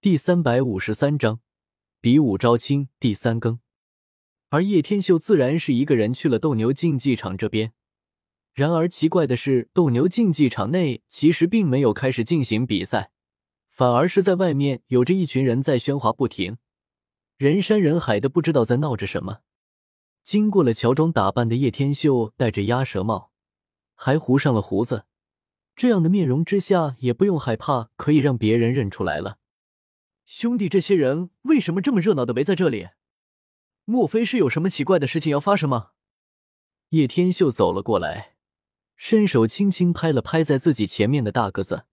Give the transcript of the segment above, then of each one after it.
第三百五十三章比武招亲第三更。而叶天秀自然是一个人去了斗牛竞技场这边。然而奇怪的是，斗牛竞技场内其实并没有开始进行比赛，反而是在外面有着一群人在喧哗不停，人山人海的，不知道在闹着什么。经过了乔装打扮的叶天秀，戴着鸭舌帽，还糊上了胡子，这样的面容之下，也不用害怕可以让别人认出来了。兄弟，这些人为什么这么热闹的围在这里？莫非是有什么奇怪的事情要发生吗？叶天秀走了过来，伸手轻轻拍了拍在自己前面的大个子：“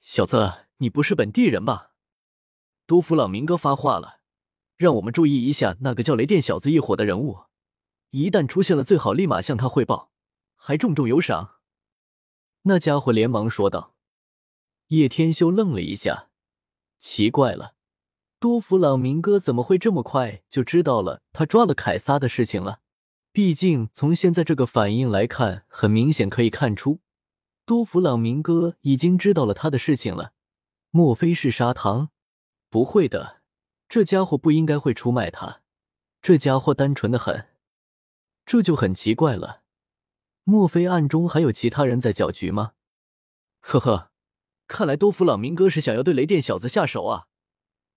小子，你不是本地人吧？多弗朗明哥发话了。”让我们注意一下那个叫雷电小子一伙的人物，一旦出现了，最好立马向他汇报，还重重有赏。那家伙连忙说道。叶天修愣了一下，奇怪了，多弗朗明哥怎么会这么快就知道了他抓了凯撒的事情了？毕竟从现在这个反应来看，很明显可以看出，多弗朗明哥已经知道了他的事情了。莫非是砂糖？不会的。这家伙不应该会出卖他，这家伙单纯的很，这就很奇怪了。莫非暗中还有其他人在搅局吗？呵呵，看来多弗朗明哥是想要对雷电小子下手啊。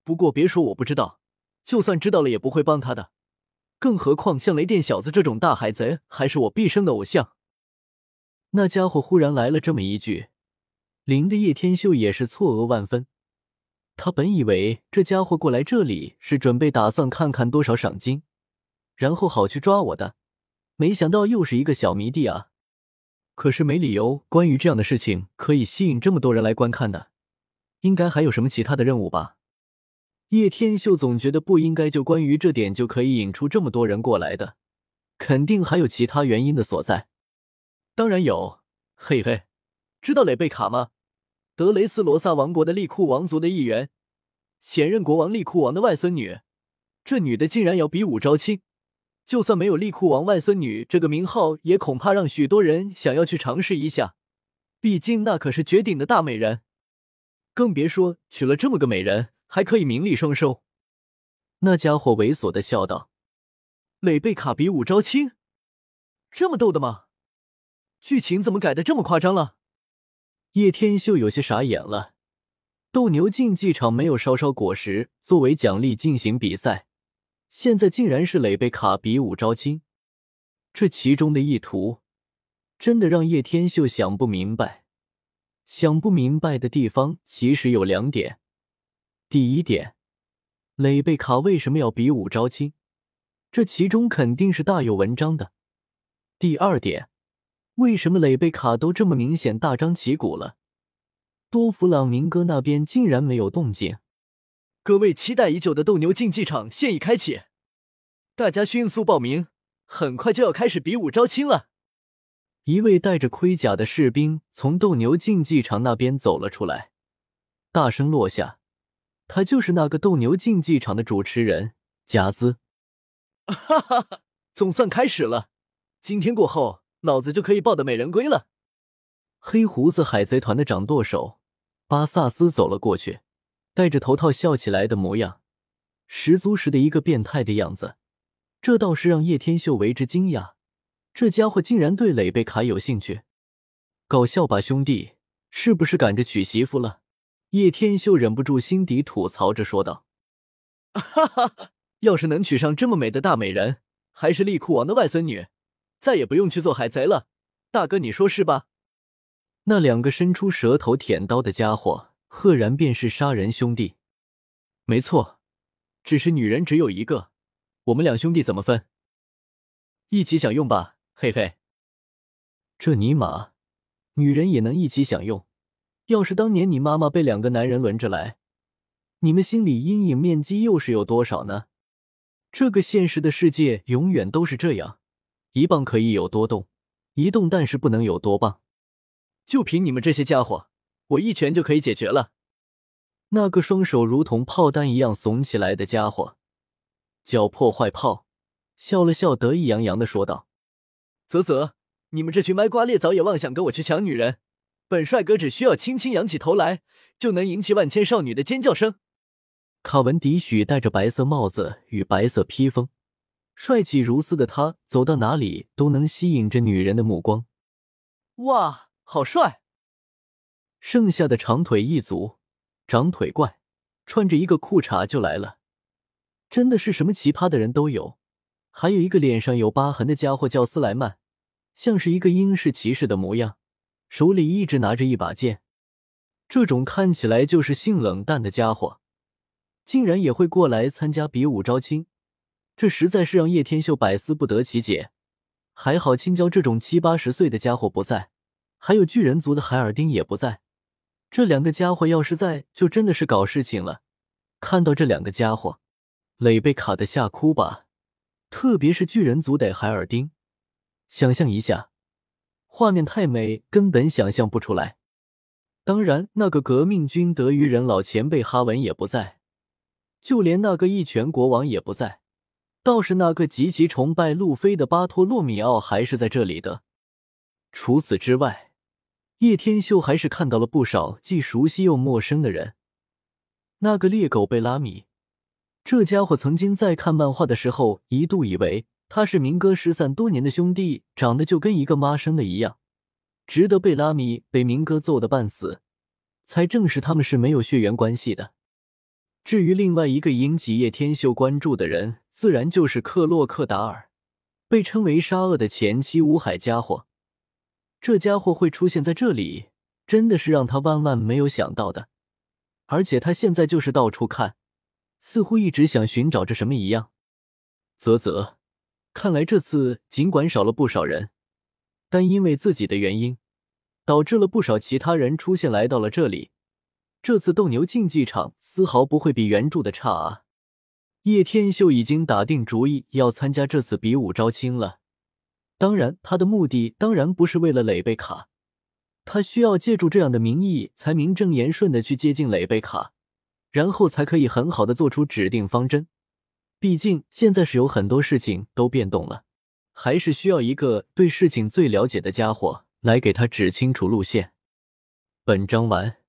不过别说我不知道，就算知道了也不会帮他的。更何况像雷电小子这种大海贼，还是我毕生的偶像。那家伙忽然来了这么一句，林的叶天秀也是错愕万分。他本以为这家伙过来这里是准备打算看看多少赏金，然后好去抓我的，没想到又是一个小迷弟啊！可是没理由，关于这样的事情可以吸引这么多人来观看的，应该还有什么其他的任务吧？叶天秀总觉得不应该就关于这点就可以引出这么多人过来的，肯定还有其他原因的所在。当然有，嘿嘿，知道蕾贝卡吗？德雷斯罗萨王国的利库王族的一员，现任国王利库王的外孙女，这女的竟然要比武招亲，就算没有利库王外孙女这个名号，也恐怕让许多人想要去尝试一下。毕竟那可是绝顶的大美人，更别说娶了这么个美人，还可以名利双收。那家伙猥琐的笑道：“蕾贝卡比武招亲，这么逗的吗？剧情怎么改的这么夸张了？”叶天秀有些傻眼了，斗牛竞技场没有烧烧果实作为奖励进行比赛，现在竟然是蕾贝卡比武招亲，这其中的意图真的让叶天秀想不明白。想不明白的地方其实有两点：第一点，蕾贝卡为什么要比武招亲？这其中肯定是大有文章的。第二点。为什么蕾贝卡都这么明显大张旗鼓了，多弗朗明哥那边竟然没有动静？各位期待已久的斗牛竞技场现已开启，大家迅速报名，很快就要开始比武招亲了。一位戴着盔甲的士兵从斗牛竞技场那边走了出来，大声落下：“他就是那个斗牛竞技场的主持人贾兹。”哈哈哈，总算开始了，今天过后。老子就可以抱得美人归了。黑胡子海贼团的掌舵手巴萨斯走了过去，戴着头套笑起来的模样，十足十的一个变态的样子。这倒是让叶天秀为之惊讶，这家伙竟然对蕾贝卡有兴趣。搞笑吧，兄弟，是不是赶着娶媳妇了？叶天秀忍不住心底吐槽着说道：“哈哈，要是能娶上这么美的大美人，还是利库王的外孙女。”再也不用去做海贼了，大哥，你说是吧？那两个伸出舌头舔刀的家伙，赫然便是杀人兄弟。没错，只是女人只有一个，我们两兄弟怎么分？一起享用吧，嘿嘿。这尼玛，女人也能一起享用？要是当年你妈妈被两个男人轮着来，你们心里阴影面积又是有多少呢？这个现实的世界永远都是这样。一棒可以有多动，一动但是不能有多棒。就凭你们这些家伙，我一拳就可以解决了。那个双手如同炮弹一样耸起来的家伙，叫破坏炮，笑了笑，得意洋洋的说道：“啧啧，你们这群卖瓜裂枣也妄想跟我去抢女人？本帅哥只需要轻轻扬起头来，就能引起万千少女的尖叫声。卡文迪许戴着白色帽子与白色披风，帅气如丝的他走到哪里都能吸引着女人的目光。哇，好帅！剩下的长腿一族，长腿怪，穿着一个裤衩就来了，真的是什么奇葩的人都有。还有一个脸上有疤痕的家伙叫斯莱曼，像是一个英式骑士的模样，手里一直拿着一把剑。这种看起来就是性冷淡的家伙，竟然也会过来参加比武招亲，这实在是让叶天秀百思不得其解。还好青椒这种七八十岁的家伙不在，还有巨人族的海尔丁也不在。这两个家伙要是在，就真的是搞事情了。看到这两个家伙，磊被卡的吓哭吧。特别是巨人族的海尔丁，想象一下，画面太美，根本想象不出来。当然，那个革命军德鱼人老前辈哈文也不在，就连那个一拳国王也不在。倒是那个极其崇拜路飞的巴托洛米奥还是在这里的。除此之外，叶天秀还是看到了不少既熟悉又陌生的人。那个猎狗贝拉米。这家伙曾经在看漫画的时候，一度以为他是明哥失散多年的兄弟，长得就跟一个妈生的一样。直到贝拉米被明哥揍得半死，才证实他们是没有血缘关系的。至于另外一个引起叶天秀关注的人，自然就是克洛克达尔，被称为沙恶的前妻乌海家伙。这家伙会出现在这里，真的是让他万万没有想到的。而且他现在就是到处看。似乎一直想寻找着什么一样。啧啧，看来这次尽管少了不少人，但因为自己的原因，导致了不少其他人出现来到了这里。这次斗牛竞技场丝毫不会比原著的差啊！叶天秀已经打定主意要参加这次比武招亲了。当然，他的目的当然不是为了蕾贝卡，他需要借助这样的名义才名正言顺的去接近蕾贝卡。然后才可以很好的做出指定方针。毕竟现在是有很多事情都变动了，还是需要一个对事情最了解的家伙来给他指清楚路线。本章完。